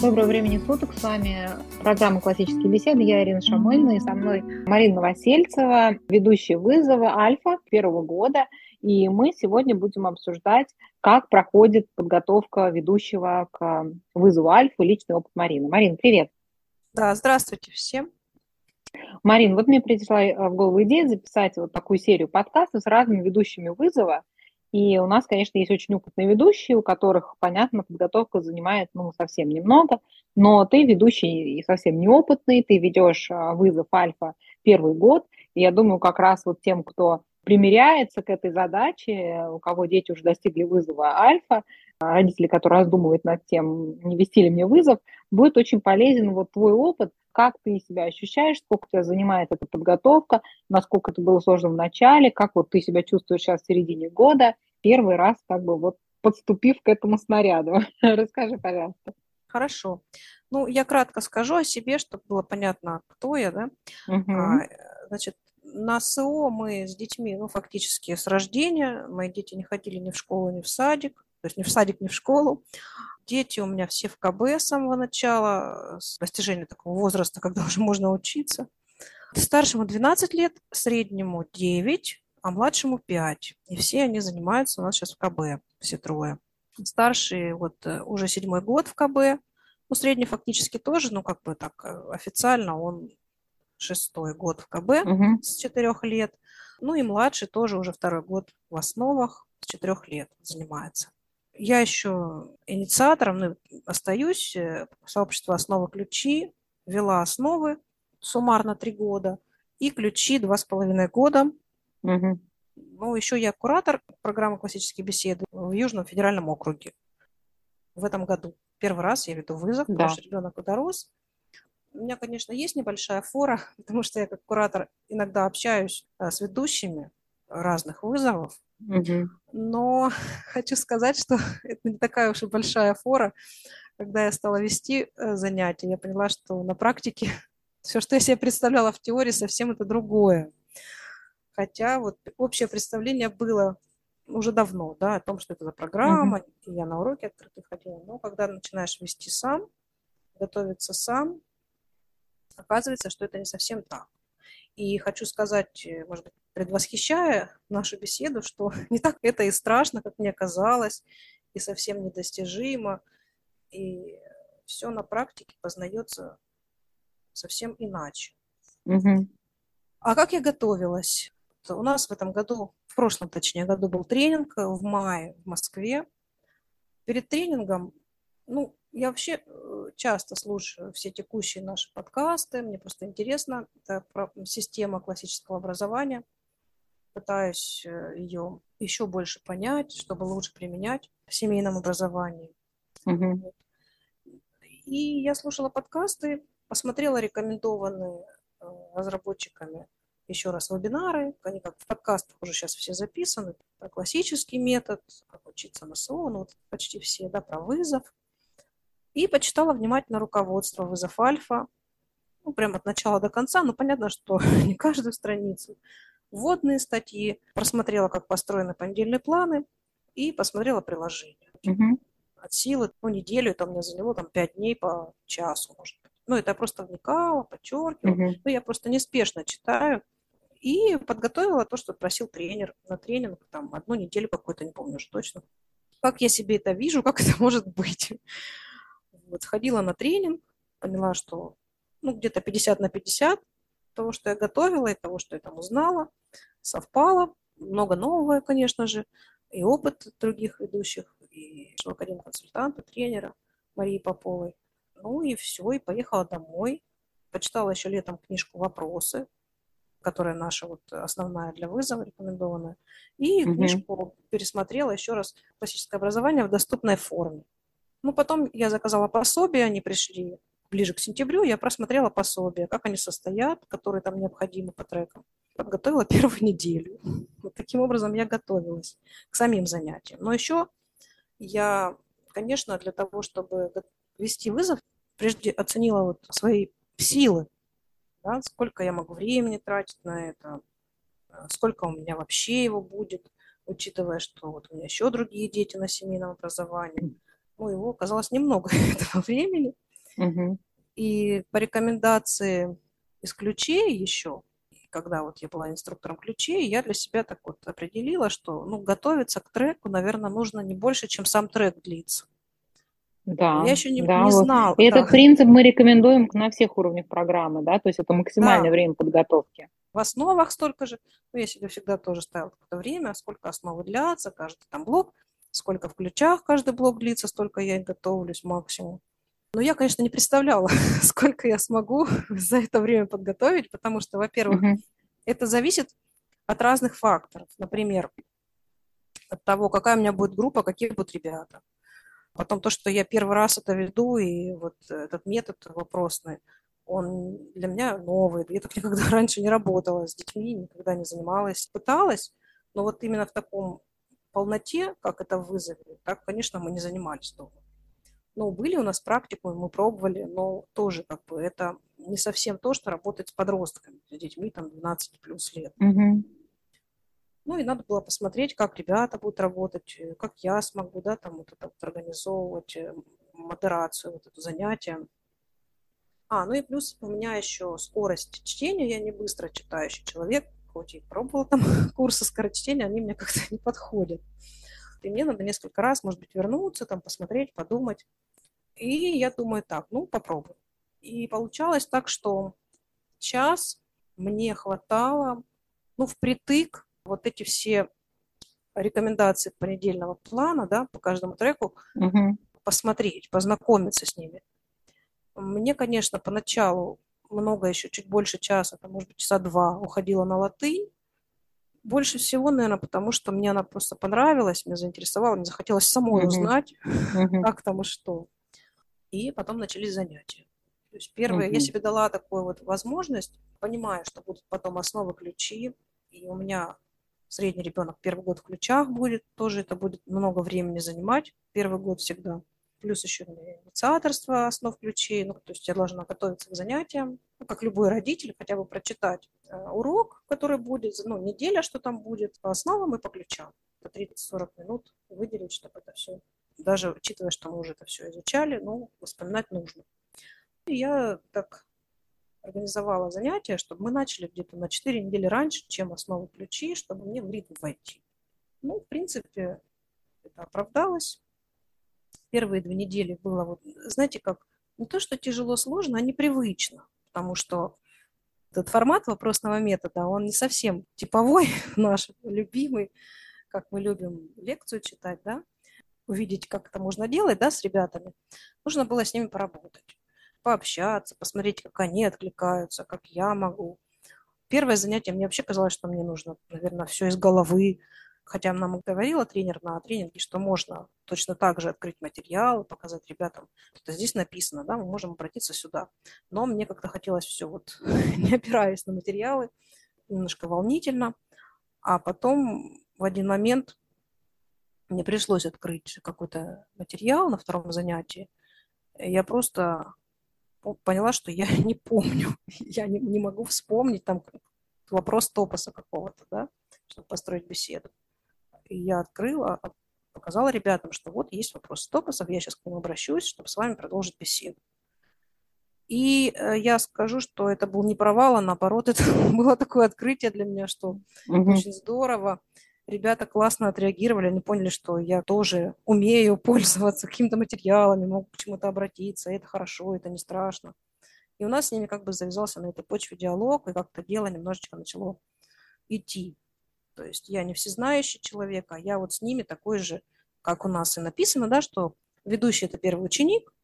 Доброго времени суток. С вами программа «Классические беседы». Я Ирина Шамыльна и со мной Марина Новосельцева, ведущая вызова «Альфа» первого года. И мы сегодня будем обсуждать, как проходит подготовка ведущего к вызову «Альфа» личный опыт Марины. Марин, привет. Да, здравствуйте всем. Марин, вот мне пришла в голову идея записать вот такую серию подкастов с разными ведущими вызова – и у нас, конечно, есть очень опытные ведущие, у которых, понятно, подготовка занимает ну, совсем немного, но ты ведущий и совсем неопытный, ты ведешь а, вызов альфа первый год, и я думаю, как раз вот тем, кто примеряется к этой задаче, у кого дети уже достигли вызова альфа, а, родители, которые раздумывают над тем, не вести ли мне вызов, будет очень полезен вот твой опыт, как ты себя ощущаешь, сколько тебя занимает эта подготовка, насколько это было сложно в начале, как вот ты себя чувствуешь сейчас в середине года, первый раз как бы вот подступив к этому снаряду. Расскажи, пожалуйста. Хорошо. Ну, я кратко скажу о себе, чтобы было понятно, кто я, да. Угу. А, значит, на СО мы с детьми, ну, фактически с рождения. Мои дети не ходили ни в школу, ни в садик. То есть ни в садик, ни в школу. Дети у меня все в КБ с самого начала, с достижения такого возраста, когда уже можно учиться. Старшему 12 лет, среднему 9, а младшему 5. И все они занимаются у нас сейчас в КБ, все трое. Старший вот э, уже седьмой год в КБ, ну, средний фактически тоже, ну, как бы так э, официально он шестой год в КБ угу. с четырех лет. Ну и младший тоже уже второй год в основах с четырех лет занимается. Я еще инициатором ну, остаюсь. Э, сообщество «Основы ключи» вела основы суммарно три года и ключи два с половиной года. Угу. Ну, еще я куратор программы «Классические беседы» в Южном федеральном округе в этом году. Первый раз я веду вызов, да. потому что ребенок дорос. У меня, конечно, есть небольшая фора, потому что я как куратор иногда общаюсь э, с ведущими разных вызовов. Угу. Но хочу сказать, что это не такая уж и большая фора. Когда я стала вести э, занятия, я поняла, что на практике все, что я себе представляла в теории, совсем это другое. Хотя вот общее представление было уже давно, да, о том, что это за программа, mm-hmm. и я на уроки открытые ходила. Но когда начинаешь вести сам, готовиться сам, оказывается, что это не совсем так. И хочу сказать, э, может быть, предвосхищая нашу беседу, что не так это и страшно, как мне казалось, и совсем недостижимо. И все на практике познается совсем иначе. Угу. А как я готовилась? У нас в этом году, в прошлом, точнее, году был тренинг в мае в Москве. Перед тренингом, ну, я вообще э, часто слушаю все текущие наши подкасты, мне просто интересно, это система классического образования. Пытаюсь э, ее еще больше понять, чтобы лучше применять в семейном образовании. Угу. И я слушала подкасты, посмотрела рекомендованные э, разработчиками еще раз вебинары, они как в подкастах уже сейчас все записаны, про классический метод, как учиться на СО, ну вот почти все, да, про вызов. И почитала внимательно руководство вызов альфа, ну, прям от начала до конца, ну, понятно, что не каждую страницу. Вводные статьи, просмотрела, как построены понедельные планы, и посмотрела приложение. Угу. От силы, ну, неделю, это у меня заняло там пять дней по часу, может быть. Ну, это я просто вникала, подчеркивала. Угу. Ну, я просто неспешно читаю, и подготовила то, что просил тренер на тренинг, там, одну неделю какой-то, не помню уже точно. Как я себе это вижу, как это может быть. Вот, сходила на тренинг, поняла, что ну, где-то 50 на 50 того, что я готовила, и того, что я там узнала, совпало. Много нового, конечно же, и опыт других ведущих, и академ-консультанта, тренера Марии Поповой. Ну и все, и поехала домой. Почитала еще летом книжку «Вопросы», которая наша вот основная для вызова рекомендованная, и угу. книжку пересмотрела еще раз «Классическое образование в доступной форме». Ну, потом я заказала пособие, они пришли ближе к сентябрю, я просмотрела пособие, как они состоят, которые там необходимы по трекам. Подготовила первую неделю. Вот таким образом я готовилась к самим занятиям. Но еще я, конечно, для того, чтобы вести вызов, прежде оценила вот свои силы, да, сколько я могу времени тратить на это, э, сколько у меня вообще его будет, учитывая, что вот у меня еще другие дети на семейном образовании. Ну, его оказалось немного этого времени. Угу. И по рекомендации из ключей еще, когда вот я была инструктором ключей, я для себя так вот определила, что ну, готовиться к треку, наверное, нужно не больше, чем сам трек длится. Да, я еще не, да, не вот. знала. И да. этот принцип мы рекомендуем на всех уровнях программы, да, то есть это максимальное да. время подготовки. В основах столько же, ну, я себе всегда тоже ставила какое-то время, сколько основы длятся, каждый там блок, сколько в ключах каждый блок длится, столько я и готовлюсь максимум. Но я, конечно, не представляла, сколько я смогу за это время подготовить, потому что, во-первых, uh-huh. это зависит от разных факторов. Например, от того, какая у меня будет группа, какие будут ребята. Потом то, что я первый раз это веду, и вот этот метод вопросный, он для меня новый. Я так никогда раньше не работала с детьми, никогда не занималась. Пыталась, но вот именно в таком полноте, как это вызове, так, конечно, мы не занимались дома. Ну, были у нас практикумы, мы пробовали, но тоже как бы это не совсем то, что работать с подростками, с детьми там 12 плюс лет. Угу. Ну и надо было посмотреть, как ребята будут работать, э, как я смогу, да, там вот это вот организовывать э, модерацию, вот это занятие. А, ну и плюс у меня еще скорость чтения, я не быстро читающий человек, и пробовала там курсы скорочтения, они мне как-то не подходят. И мне надо несколько раз, может быть, вернуться, там, посмотреть, подумать. И я думаю, так, ну, попробую. И получалось так, что час мне хватало, ну, впритык вот эти все рекомендации понедельного плана, да, по каждому треку, угу. посмотреть, познакомиться с ними. Мне, конечно, поначалу много еще, чуть больше часа, там, может быть, часа два уходила на латынь. Больше всего, наверное, потому что мне она просто понравилась, мне заинтересовала, мне захотелось самой узнать, угу. как там и что. И потом начались занятия. То есть первое, угу. я себе дала такую вот возможность, понимая, что будут потом основы ключи, и у меня средний ребенок первый год в ключах будет, тоже это будет много времени занимать, первый год всегда. Плюс еще инициаторство основ ключей, ну, то есть я должна готовиться к занятиям, ну, как любой родитель, хотя бы прочитать э, урок, который будет, ну, неделя, что там будет, по основам и по ключам. По 30-40 минут выделить, чтобы это все, даже учитывая, что мы уже это все изучали, ну, вспоминать нужно. И я так организовала занятия, чтобы мы начали где-то на 4 недели раньше, чем основы ключи, чтобы мне в ритм войти. Ну, в принципе, это оправдалось. Первые две недели было вот, знаете, как не то, что тяжело, сложно, а непривычно, потому что этот формат вопросного метода, он не совсем типовой, наш любимый, как мы любим лекцию читать, да, увидеть, как это можно делать, да, с ребятами. Нужно было с ними поработать пообщаться, посмотреть, как они откликаются, как я могу. Первое занятие мне вообще казалось, что мне нужно, наверное, все из головы. Хотя нам говорила тренер на тренинге, что можно точно так же открыть материал, показать ребятам, что здесь написано, да, мы можем обратиться сюда. Но мне как-то хотелось все вот, не опираясь на материалы, немножко волнительно. А потом в один момент мне пришлось открыть какой-то материал на втором занятии. Я просто поняла, что я не помню, я не, не могу вспомнить там вопрос топоса какого-то, да, чтобы построить беседу. И я открыла, показала ребятам, что вот есть вопрос топосов, я сейчас к ним обращусь, чтобы с вами продолжить беседу. И э, я скажу, что это был не провал, а наоборот, это было такое открытие для меня, что угу. очень здорово ребята классно отреагировали, они поняли, что я тоже умею пользоваться какими-то материалами, могу к чему-то обратиться, это хорошо, это не страшно. И у нас с ними как бы завязался на этой почве диалог, и как-то дело немножечко начало идти. То есть я не всезнающий человек, а я вот с ними такой же, как у нас и написано, да, что ведущий – это первый ученик,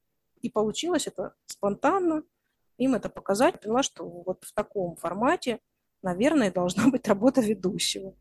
и получилось это спонтанно, им это показать, поняла, что вот в таком формате, наверное, должна быть работа ведущего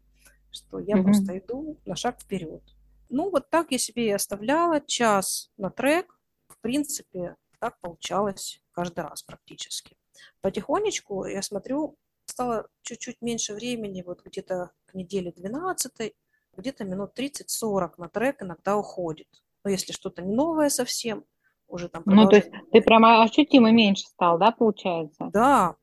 что я mm-hmm. просто иду на шаг вперед. Ну, вот так я себе и оставляла час на трек. В принципе, так получалось каждый раз практически. Потихонечку, я смотрю, стало чуть-чуть меньше времени, вот где-то к неделе 12 где-то минут 30-40 на трек иногда уходит. Но если что-то не новое совсем, уже там... Ну, то есть ты прямо ощутимо меньше стал, да, получается? Да.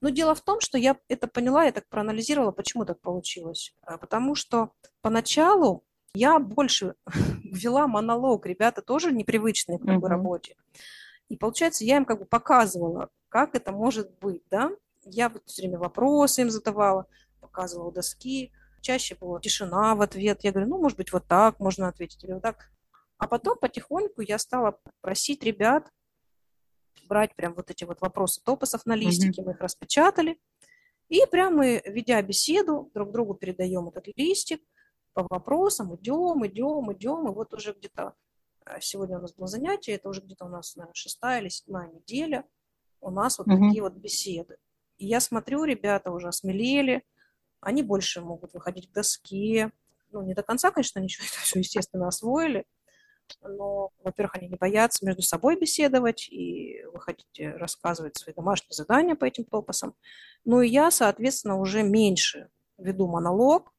Но дело в том, что я это поняла, я так проанализировала, почему так получилось. А, потому что поначалу я больше вела монолог, ребята тоже непривычные к такой uh-huh. работе. И получается, я им как бы показывала, как это может быть, да. Я вот все время вопросы им задавала, показывала доски. Чаще была тишина в ответ. Я говорю, ну, может быть, вот так можно ответить или вот так. А потом потихоньку я стала просить ребят брать прям вот эти вот вопросы топосов на листике, mm-hmm. мы их распечатали, и прямо мы, ведя беседу, друг другу передаем этот листик по вопросам, идем, идем, идем, и вот уже где-то э, сегодня у нас было занятие, это уже где-то у нас, наверное, шестая или седьмая неделя, у нас вот mm-hmm. такие вот беседы. И я смотрю, ребята уже осмелели, они больше могут выходить к доске, ну, не до конца, конечно, ничего это все, естественно, освоили, но, во-первых, они не боятся между собой беседовать и выходить, э, рассказывать свои домашние задания по этим топосам. Ну и я, соответственно, уже меньше веду монолог.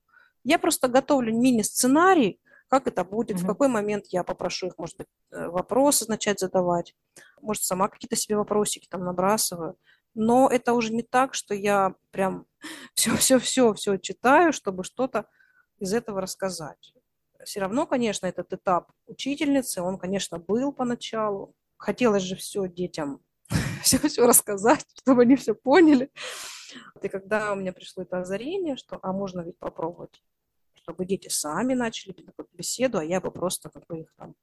Я просто готовлю мини-сценарий, как это будет, mm-hmm. в какой момент я попрошу их, может быть, э, вопросы начать задавать, может, сама какие-то себе вопросики там набрасываю. Но это уже не так, что я прям все-все-все-все читаю, чтобы что-то из этого рассказать все равно, конечно, этот этап учительницы, он, конечно, был поначалу. Хотелось же все детям все-все рассказать, чтобы они все поняли. И когда у меня пришло это озарение, что, а можно ведь попробовать, чтобы дети сами начали беседу, а я бы просто как бы их там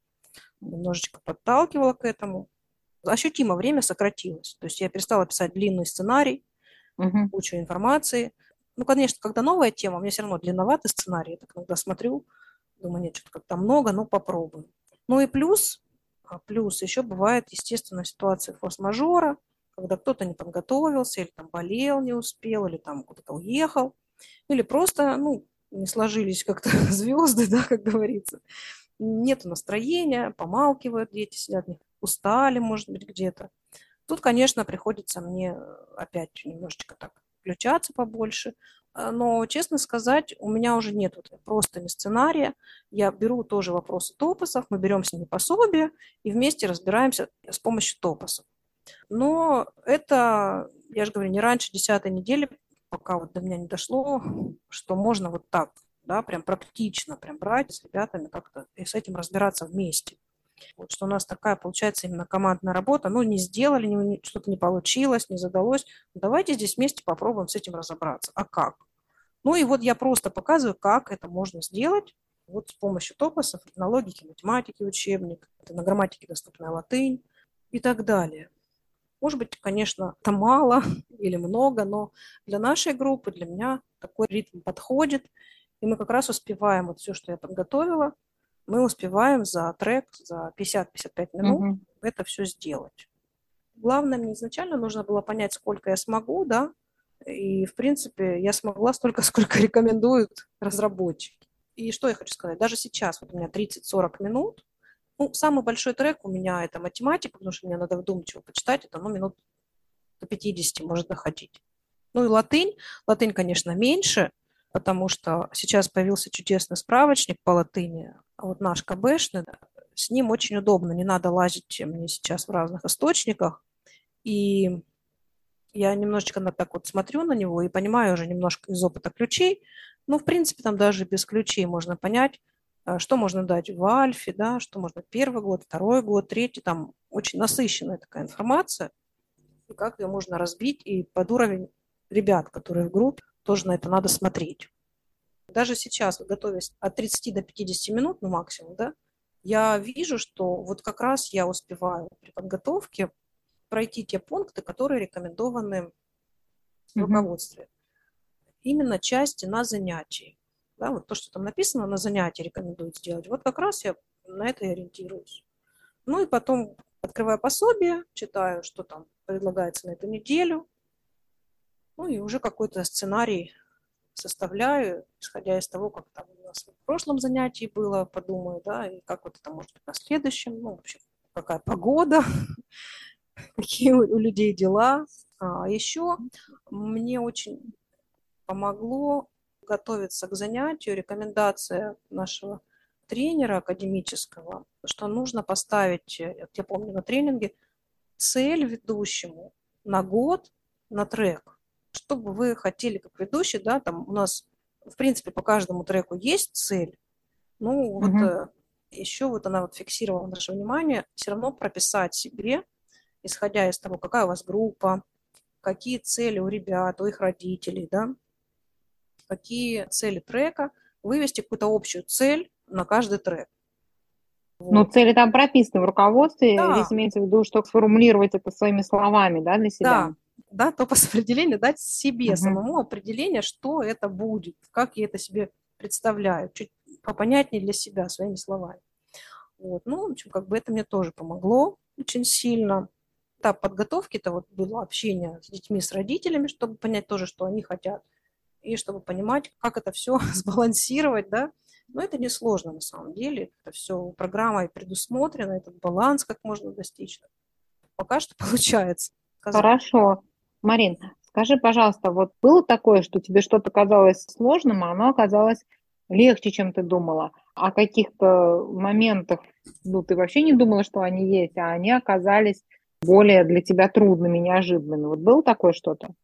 немножечко подталкивала к этому. Ощутимо время сократилось. То есть я перестала писать длинный сценарий, угу. кучу информации. Ну, конечно, когда новая тема, у меня все равно длинноватый сценарий. Я так иногда смотрю, Думаю, нет, что-то как-то много, но попробуем. Ну и плюс, а, плюс еще бывает, естественно, ситуация форс-мажора, когда кто-то не подготовился, или там болел, не успел, или там куда-то уехал, или просто, ну, не сложились как-то звезды, да, как говорится. Нет настроения, помалкивают дети, сидят, устали, может быть, где-то. Тут, конечно, приходится мне опять немножечко так включаться побольше, а, но, честно сказать, у меня уже нет вот просто не сценария. Я беру тоже вопросы топосов, мы берем с ними пособие и вместе разбираемся с помощью топосов. Но это, я же говорю, не раньше десятой недели, пока вот до меня не дошло, что можно вот так, да, прям практично, прям брать с ребятами как-то и с этим разбираться вместе. Вот что у нас такая получается именно командная работа. Ну, не сделали, не, что-то не получилось, не задалось. Давайте здесь вместе попробуем с этим разобраться. А как? Ну и вот я просто показываю, как это можно сделать вот с помощью топосов на логике, математике учебник, на грамматике доступная латынь и так далее. Может быть, конечно, это мало или много, но для нашей группы, для меня такой ритм подходит, и мы как раз успеваем вот все, что я подготовила, мы успеваем за трек, за 50-55 минут угу. это все сделать. Главное, мне изначально нужно было понять, сколько я смогу, да, и, в принципе, я смогла столько, сколько рекомендуют разработчики. И что я хочу сказать, даже сейчас вот у меня 30-40 минут, ну, самый большой трек у меня это математика, потому что мне надо вдумчиво почитать, это, ну, минут до 50 может доходить. Ну и латынь. Латынь, конечно, меньше, потому что сейчас появился чудесный справочник по латыни, вот наш КБшный, с ним очень удобно, не надо лазить мне сейчас в разных источниках, и я немножечко на, так вот смотрю на него и понимаю уже немножко из опыта ключей, ну, в принципе, там даже без ключей можно понять, э, что можно дать в альфе, да, что можно первый год, второй год, третий, там очень насыщенная такая информация, и как ее можно разбить и под уровень ребят, которые в группе, тоже на это надо смотреть. Даже сейчас, готовясь от 30 до 50 минут, ну максимум, да, я вижу, что вот как раз я успеваю при подготовке пройти те пункты, которые рекомендованы в руководстве. Mm-hmm. Именно части на занятии. Да, вот то, что там написано на занятии рекомендуют сделать, вот как раз я на это и ориентируюсь. Ну и потом открываю пособие, читаю, что там предлагается на эту неделю, ну и уже какой-то сценарий составляю, исходя из того, как там у нас в прошлом занятии было, подумаю, да, и как вот это может быть на следующем, ну, вообще, какая погода, какие у людей дела. А еще мне очень помогло готовиться к занятию рекомендация нашего тренера академического, что нужно поставить, я помню на тренинге, цель ведущему на год на трек что бы вы хотели как ведущий, да, там у нас, в принципе, по каждому треку есть цель, ну, вот mm-hmm. еще вот она вот фиксировала наше внимание, все равно прописать себе исходя из того, какая у вас группа, какие цели у ребят, у их родителей, да, какие цели трека, вывести какую-то общую цель на каждый трек. Вот. Но цели там прописаны в руководстве, да. здесь имеется в виду, что сформулировать это своими словами, да, для себя. Да, да только с определения дать себе угу. самому определение, что это будет, как я это себе представляю, чуть попонятнее для себя своими словами. Вот. Ну, в общем, как бы это мне тоже помогло очень сильно. Этап подготовки это вот было общение с детьми, с родителями, чтобы понять тоже, что они хотят, и чтобы понимать, как это все сбалансировать, да. Но это не сложно на самом деле. Это все программой предусмотрено, этот баланс как можно достичь. Пока что получается. Сказать. Хорошо. Марин, скажи, пожалуйста, вот было такое, что тебе что-то казалось сложным, а оно оказалось легче, чем ты думала? О каких-то моментах, ну, ты вообще не думала, что они есть, а они оказались более для тебя трудными, неожиданными. Вот было такое что-то?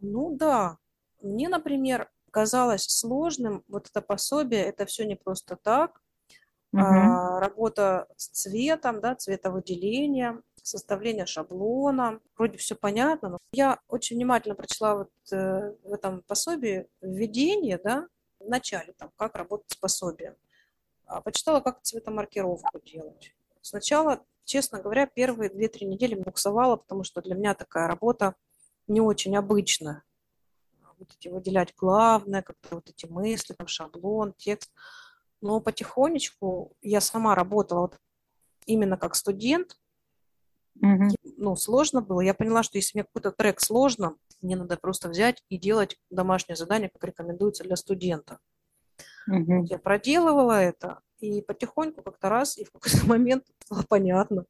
Ну да. Мне, например, казалось сложным вот это пособие, это все не просто так. Угу. А, работа с цветом, да, цветовыделение, составление шаблона. Вроде все понятно, но я очень внимательно прочла вот э, в этом пособии введение, да, в начале, там, как работать с пособием. А, почитала, как цветомаркировку делать. Сначала, честно говоря, первые 2-3 недели буксовала, потому что для меня такая работа не очень обычная. Вот эти выделять главное, как-то вот эти мысли, там шаблон, текст. Но потихонечку я сама работала вот именно как студент. Mm-hmm. Ну, сложно было. Я поняла, что если мне какой-то трек сложно, мне надо просто взять и делать домашнее задание, как рекомендуется для студента. Угу. Я проделывала это, и потихоньку как-то раз, и в какой-то момент стало понятно.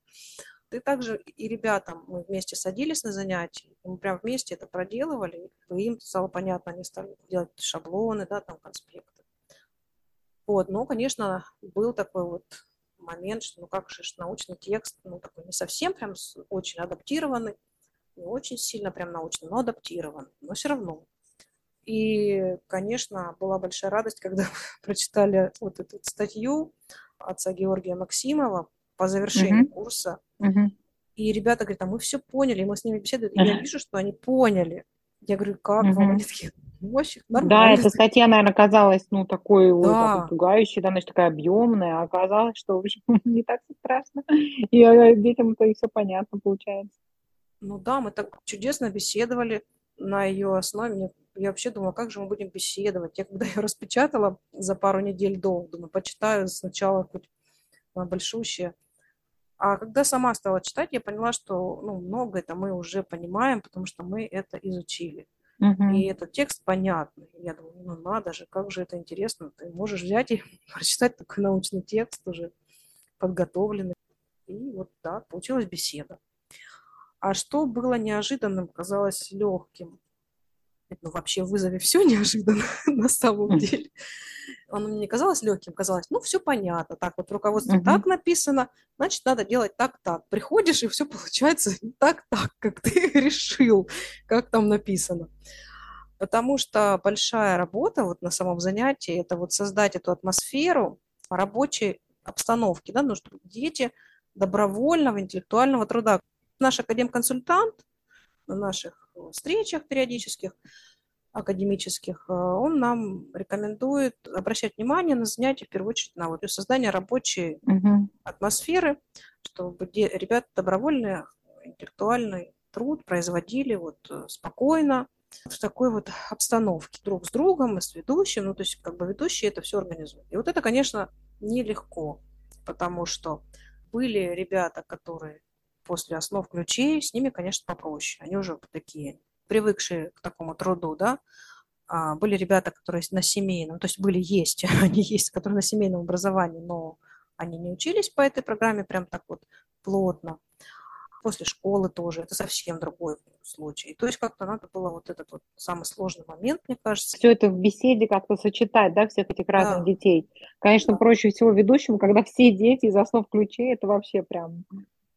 И также и ребятам мы вместе садились на занятия, мы прям вместе это проделывали, и им стало понятно, они стали делать шаблоны, да, там конспекты. Вот, но, конечно, был такой вот момент, что ну как же научный текст, ну такой не совсем прям очень адаптированный, не очень сильно прям научно, но адаптирован, но все равно. И, конечно, была большая радость, когда прочитали вот эту статью отца Георгия Максимова по завершению uh-huh. курса. Uh-huh. И ребята говорят, а мы все поняли, мы с ними беседуем, и я вижу, что они поняли. Я говорю, как uh-huh. вам? Они такие, мощь, Да, эта статья, наверное, казалась, ну, такой, да. такой пугающей, да, значит, такая объемная, а оказалось, что, в общем, не так страшно. И э, детям-то и все понятно получается. Ну да, мы так чудесно беседовали на ее основе. Я вообще думала, как же мы будем беседовать. Я когда ее распечатала за пару недель до, думаю, почитаю сначала хоть большущее. А когда сама стала читать, я поняла, что ну, много это мы уже понимаем, потому что мы это изучили. Uh-huh. И этот текст понятный. Я думаю, ну надо же, как же это интересно. Ты можешь взять и прочитать такой научный текст уже подготовленный. И вот да, получилась беседа. А что было неожиданным, казалось легким. Ну, вообще в вызове все неожиданно на самом деле. Оно мне не казалось легким, казалось, ну, все понятно. Так вот в руководстве uh-huh. так написано, значит, надо делать так-так. Приходишь, и все получается так-так, как ты решил, как там написано. Потому что большая работа вот на самом занятии – это вот создать эту атмосферу рабочей обстановки, да, ну, чтобы дети добровольного интеллектуального труда наш академ-консультант на наших встречах периодических, академических, э, он нам рекомендует обращать внимание на занятия, в первую очередь, на вот создание рабочей угу. атмосферы, чтобы ребята добровольный интеллектуальный труд производили вот э, спокойно, в такой вот обстановке друг с другом и с ведущим, ну, то есть как бы ведущий это все организует. И вот это, конечно, нелегко, потому что были ребята, которые после основ ключей, с ними, конечно, попроще. Они уже такие, привыкшие к такому труду, да. А, были ребята, которые на семейном, то есть были, есть, они есть, которые на семейном образовании, но они не учились по этой программе прям так вот плотно. После школы тоже, это совсем другой случай. То есть как-то надо было вот этот вот самый сложный момент, мне кажется. Все это в беседе как-то сочетать, да, всех этих разных да. детей. Конечно, да. проще всего ведущему, когда все дети из основ ключей, это вообще прям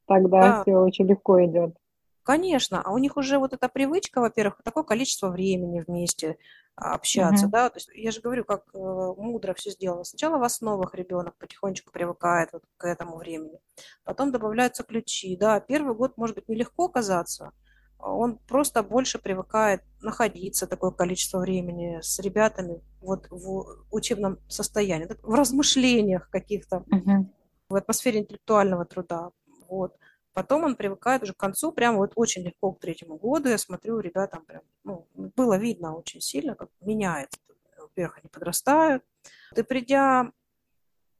Тогда да. все очень легко идет. Конечно, а у них уже вот эта привычка, во-первых, такое количество времени вместе а, общаться, угу. да, то есть я же говорю, как э, мудро все сделано. Сначала в основах ребенок потихонечку привыкает вот к этому времени, потом добавляются ключи, да, первый год может быть нелегко казаться, он просто больше привыкает находиться такое количество времени с ребятами вот в учебном состоянии, в размышлениях каких-то, угу. в атмосфере интеллектуального труда, вот. Потом он привыкает уже к концу, прям вот очень легко к третьему году. Я смотрю, ребятам прям, ну, было видно очень сильно, как меняется. Во-первых, они подрастают. Ты придя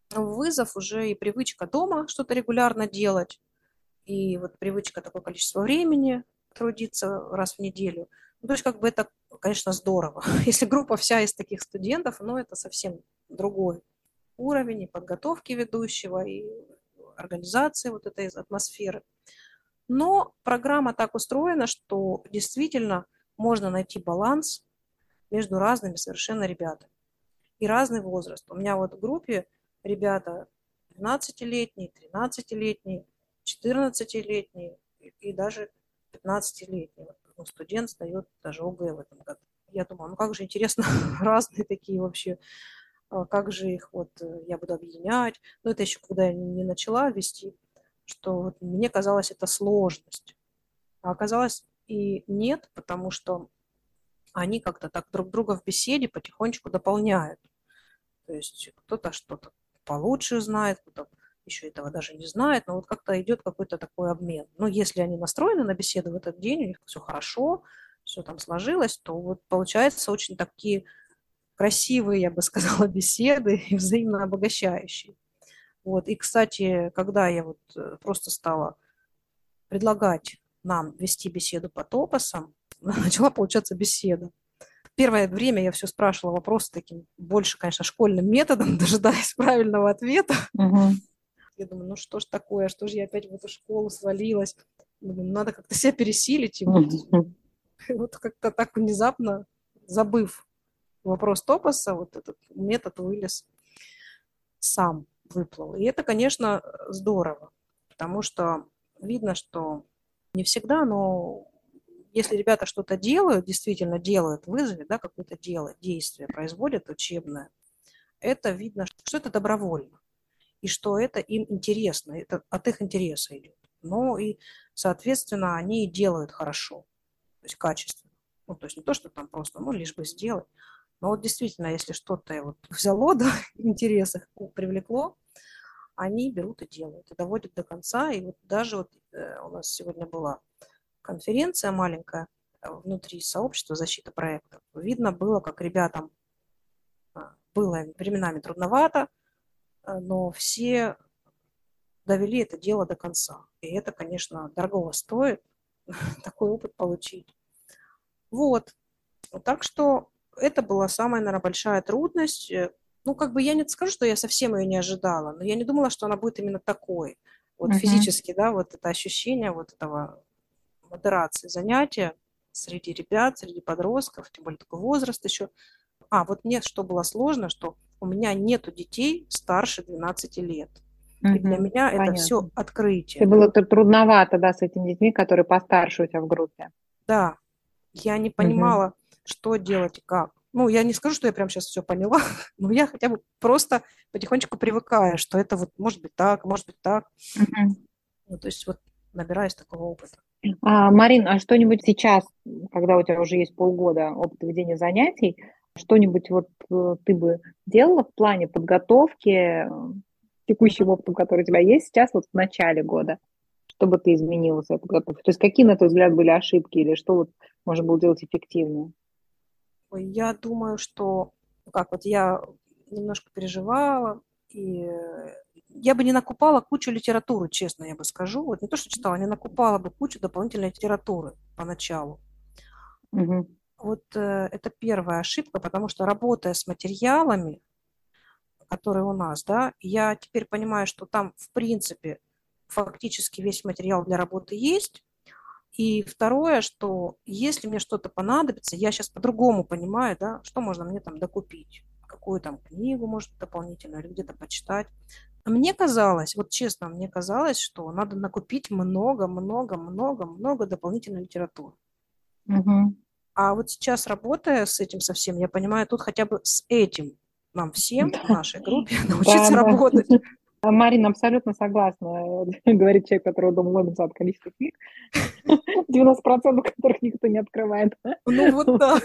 в вызов, уже и привычка дома что-то регулярно делать, и вот привычка такое количество времени трудиться раз в неделю. Ну, то есть как бы это, конечно, здорово. Если группа вся из таких студентов, ну, это совсем другой уровень и подготовки ведущего, и организации вот этой атмосферы. Но программа так устроена, что действительно можно найти баланс между разными совершенно ребятами. И разный возраст. У меня вот в группе ребята 12-летние, 13-летние, 14-летние и даже 15-летние. Ну, студент сдает даже ОГЭ в этом году. Я думаю, ну как же интересно, разные такие вообще а как же их вот э, я буду объединять. Но это еще когда я не начала вести, что вот мне казалось это сложность. А оказалось и нет, потому что они как-то так друг друга в беседе потихонечку дополняют. То есть кто-то что-то получше знает, кто-то еще этого даже не знает, но вот как-то идет какой-то такой обмен. Но если они настроены на беседу в этот день, у них все хорошо, все там сложилось, то вот получается очень такие красивые, я бы сказала, беседы и взаимно обогащающие. Вот. И, кстати, когда я вот э, просто стала предлагать нам вести беседу по топосам, начала получаться беседа. Первое время я все спрашивала вопросы таким больше, конечно, школьным методом, дожидаясь правильного ответа. Угу. Я думаю, ну что ж такое, что же я опять в эту школу свалилась? Думаю, надо как-то себя пересилить. И вот, вот как-то так внезапно, забыв вопрос топоса, вот этот метод вылез сам, выплыл. И это, конечно, здорово, потому что видно, что не всегда, но если ребята что-то делают, действительно делают вызове, да, какое-то дело, действие производят учебное, это видно, что это добровольно, и что это им интересно, это от их интереса идет. Ну и, соответственно, они делают хорошо, то есть качественно. Ну, то есть не то, что там просто, ну, лишь бы сделать, но вот действительно, если что-то вот взяло, да, интерес их привлекло, они берут и делают, и доводят до конца. И вот даже вот э, у нас сегодня была конференция маленькая э, внутри сообщества защиты проектов. Видно было, как ребятам а, было временами трудновато, э, но все довели это дело до конца. И это, конечно, дорого стоит такой опыт получить. Вот. Так что это была самая, наверное, большая трудность. Э, ну, как бы я не скажу, что я совсем ее не ожидала, но я не думала, что она будет именно такой. Вот uh-huh. физически, да, вот это ощущение вот этого модерации занятия среди ребят, среди подростков, тем более такой возраст еще. А, вот мне что было сложно, что у меня нету детей старше 12 лет. И для меня Понятно. это все открытие. Это было трудновато, да, с этими детьми, которые постарше у тебя в группе. Да, я не понимала, угу что делать и как. Ну, я не скажу, что я прям сейчас все поняла, но я хотя бы просто потихонечку привыкаю, что это вот может быть так, может быть так. Угу. Ну, то есть вот набираюсь такого опыта. А, Марин, а что-нибудь сейчас, когда у тебя уже есть полгода опыта ведения занятий, что-нибудь вот э, ты бы делала в плане подготовки э, текущим опытом, который у тебя есть сейчас, вот в начале года, чтобы ты изменила свою подготовку? То есть какие, на твой взгляд, были ошибки или что вот можно было делать эффективнее? Я думаю, что ну как вот я немножко переживала, и я бы не накупала кучу литературы, честно я бы скажу. Вот не то, что читала, не накупала бы кучу дополнительной литературы поначалу. Угу. Вот э, это первая ошибка, потому что работая с материалами, которые у нас, да, я теперь понимаю, что там, в принципе, фактически весь материал для работы есть, и второе, что если мне что-то понадобится, я сейчас по-другому понимаю, да, что можно мне там докупить, какую там книгу, может, дополнительно, или где-то почитать. Мне казалось, вот честно, мне казалось, что надо накупить много-много-много-много дополнительной литературы. Угу. А вот сейчас, работая с этим совсем, я понимаю, тут хотя бы с этим нам всем в нашей группе научиться работать. Марина абсолютно согласна, говорит человек, которого дома ломится от количества книг, 90% которых никто не открывает. Ну вот да.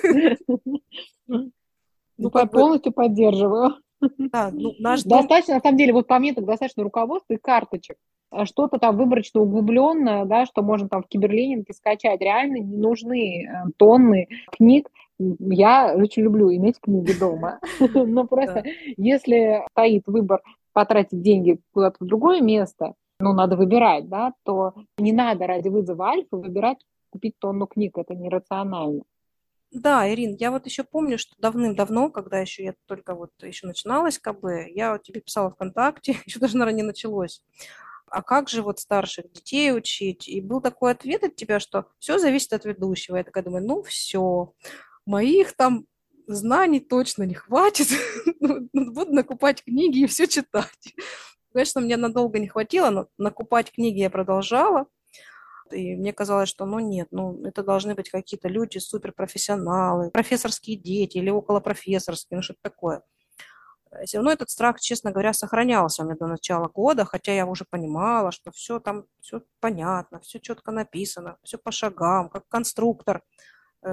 Ну, полностью поддерживаю. Да, ну, наш. Достаточно, на самом деле, вот по мне так достаточно руководства и карточек. А что-то там выборочно углубленное, да, что можно там в киберленинге скачать. Реально не нужны э, тонны книг. Я очень люблю иметь книги дома. Но просто если стоит выбор потратить деньги куда-то в другое место, ну, надо выбирать, да, то не надо ради вызова альфа выбирать купить тонну книг. Это нерационально. Да, Ирин, я вот еще помню, что давным-давно, когда еще я только вот еще начиналась КБ, я вот тебе писала ВКонтакте, еще даже, наверное, не началось. А как же вот старших детей учить? И был такой ответ от тебя, что все зависит от ведущего. Я такая думаю, ну все, моих там знаний точно не хватит. Ну, ну, буду накупать книги и все читать. Конечно, мне надолго не хватило, но накупать книги я продолжала. И мне казалось, что ну нет, ну это должны быть какие-то люди суперпрофессионалы, профессорские дети или околопрофессорские, ну что-то такое. Все равно этот страх, честно говоря, сохранялся у меня до начала года, хотя я уже понимала, что все там, все понятно, все четко написано, все по шагам, как конструктор,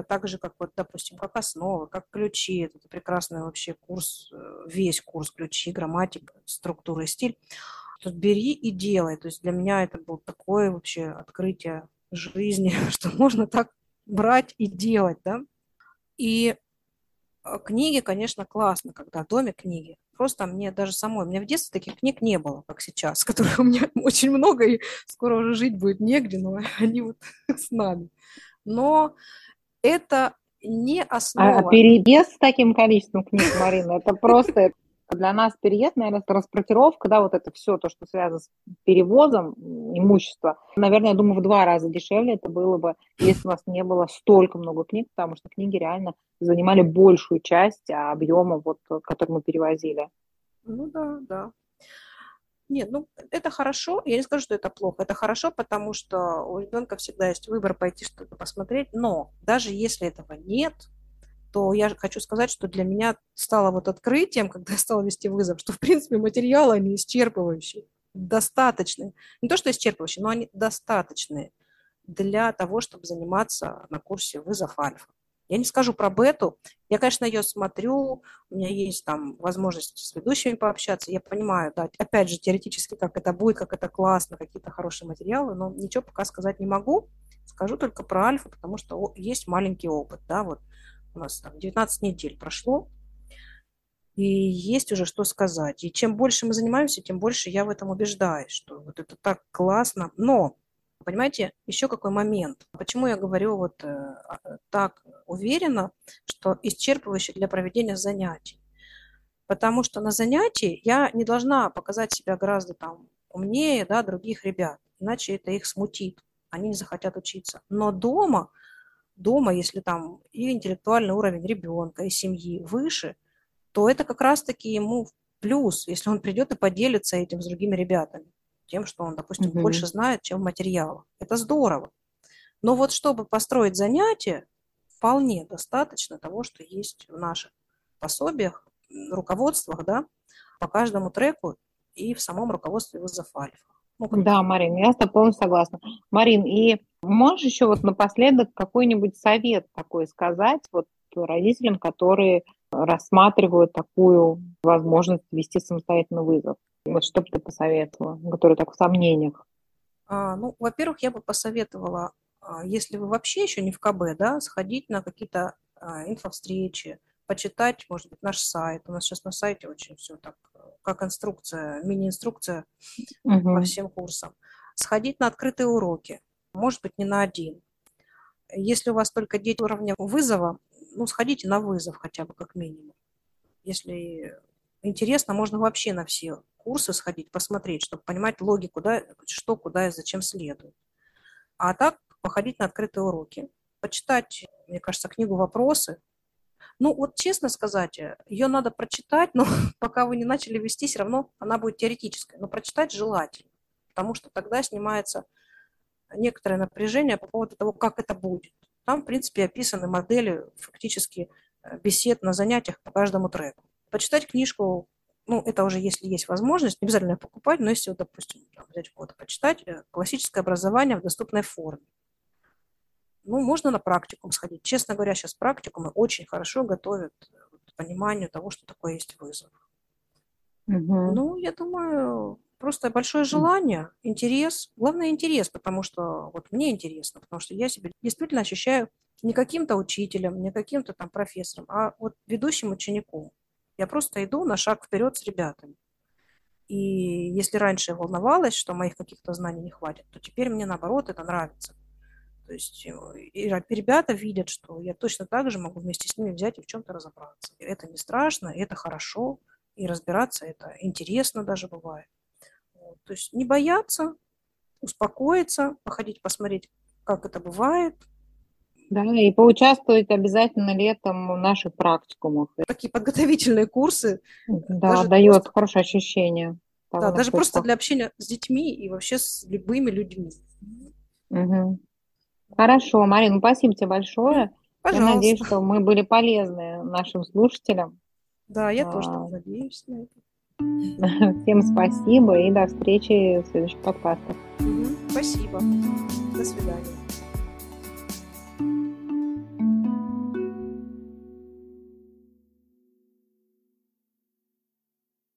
так же, как вот, допустим, как основы, как ключи. Это прекрасный вообще курс, э, весь курс ключи, грамматика, структура и стиль. Тут бери и делай. То есть для меня это было такое вообще открытие жизни, что можно так брать и делать, да. И а, книги, конечно, классно, когда в доме книги. Просто мне даже самой, у меня в детстве таких книг не было, как сейчас, которых у меня очень много, и скоро уже жить будет негде, но они вот с нами. Но это не а, основа. А перевес с таким количеством книг, Марина, это просто для нас переезд, наверное, транспортировка, да, вот это все, то, что связано с перевозом имущества, наверное, я думаю, в два раза дешевле это было бы, если у нас не было столько много книг, потому что книги реально занимали большую часть объема, вот, который мы перевозили. Ну да, да. Нет, ну это хорошо. Я не скажу, что это плохо. Это хорошо, потому что у ребенка всегда есть выбор пойти что-то посмотреть. Но даже если этого нет, то я хочу сказать, что для меня стало вот открытием, когда я стала вести вызов, что, в принципе, материалы, они исчерпывающие, достаточные. Не то, что исчерпывающие, но они достаточные для того, чтобы заниматься на курсе вызов альфа. Я не скажу про бету. Я, конечно, ее смотрю, у меня есть там возможность с ведущими пообщаться. Я понимаю, да, опять же, теоретически, как это будет, как это классно, какие-то хорошие материалы, но ничего пока сказать не могу. Скажу только про альфа, потому что есть маленький опыт, да, вот у нас там 19 недель прошло, и есть уже что сказать. И чем больше мы занимаемся, тем больше я в этом убеждаюсь, что вот это так классно. Но, понимаете, еще какой момент. Почему я говорю вот э, а, так уверенно, что исчерпывающе для проведения занятий? Потому что на занятии я не должна показать себя гораздо там умнее да, других ребят, иначе это их смутит, они не захотят учиться. Но дома дома, если там и интеллектуальный уровень ребенка, и семьи выше, то это как раз-таки ему плюс, если он придет и поделится этим с другими ребятами, тем, что он, допустим, угу. больше знает, чем материала. Это здорово. Но вот чтобы построить занятие, вполне достаточно того, что есть в наших пособиях, руководствах, да, по каждому треку и в самом руководстве вызов альфа. Ну, да, Марин, я с тобой полностью согласна. Марин, и можешь еще вот напоследок какой-нибудь совет такой сказать вот родителям, которые рассматривают такую возможность вести самостоятельный вызов? Вот что бы ты посоветовала, которые так в сомнениях? А, ну, во-первых, я бы посоветовала, а, если вы вообще еще не в КБ, да, сходить на какие-то а, инфовстречи, почитать, может быть, наш сайт. У нас сейчас на сайте очень все так, как инструкция, мини-инструкция угу. по всем курсам. Сходить на открытые уроки, может быть, не на один. Если у вас только дети уровня вызова, ну, сходите на вызов хотя бы как минимум. Если интересно, можно вообще на все курсы сходить, посмотреть, чтобы понимать логику, да, что, куда и зачем следует. А так походить на открытые уроки, почитать, мне кажется, книгу «Вопросы», Ну, вот честно сказать, ее надо прочитать, но пока вы не начали вести, все равно она будет теоретической. Но прочитать желательно, потому что тогда снимается некоторое напряжение по поводу того, как это будет. Там, в принципе, описаны модели фактически э, бесед на занятиях по каждому треку. Почитать книжку, ну, это уже если есть возможность, не обязательно покупать, но если, вот, допустим, взять вот, почитать э, классическое образование в доступной форме. Ну, можно на практикум сходить. Честно говоря, сейчас практикумы очень хорошо готовят к пониманию того, что такое есть вызов. Угу. Ну, я думаю, просто большое желание, интерес. Главное, интерес, потому что вот мне интересно, потому что я себя действительно ощущаю не каким-то учителем, не каким-то там профессором, а вот ведущим учеником. Я просто иду на шаг вперед с ребятами. И если раньше я волновалась, что моих каких-то знаний не хватит, то теперь мне наоборот это нравится. То есть э, и ребята видят, что я точно так же могу вместе с ними взять и в чем-то разобраться. Это не страшно, это хорошо, и разбираться это интересно даже бывает. Вот. То есть не бояться, успокоиться, походить, посмотреть, как это бывает. Да, и поучаствовать обязательно летом в наших практикумах. Такие подготовительные курсы. Да, дает просто... хорошее ощущение. Да, даже просто для общения с детьми и вообще с любыми людьми. Угу. Хорошо, Марина, спасибо тебе большое. Пожалуйста. Я надеюсь, что мы были полезны нашим слушателям. Да, я а... тоже надеюсь на это. Всем спасибо и до встречи в следующих подкастах. Спасибо. До свидания.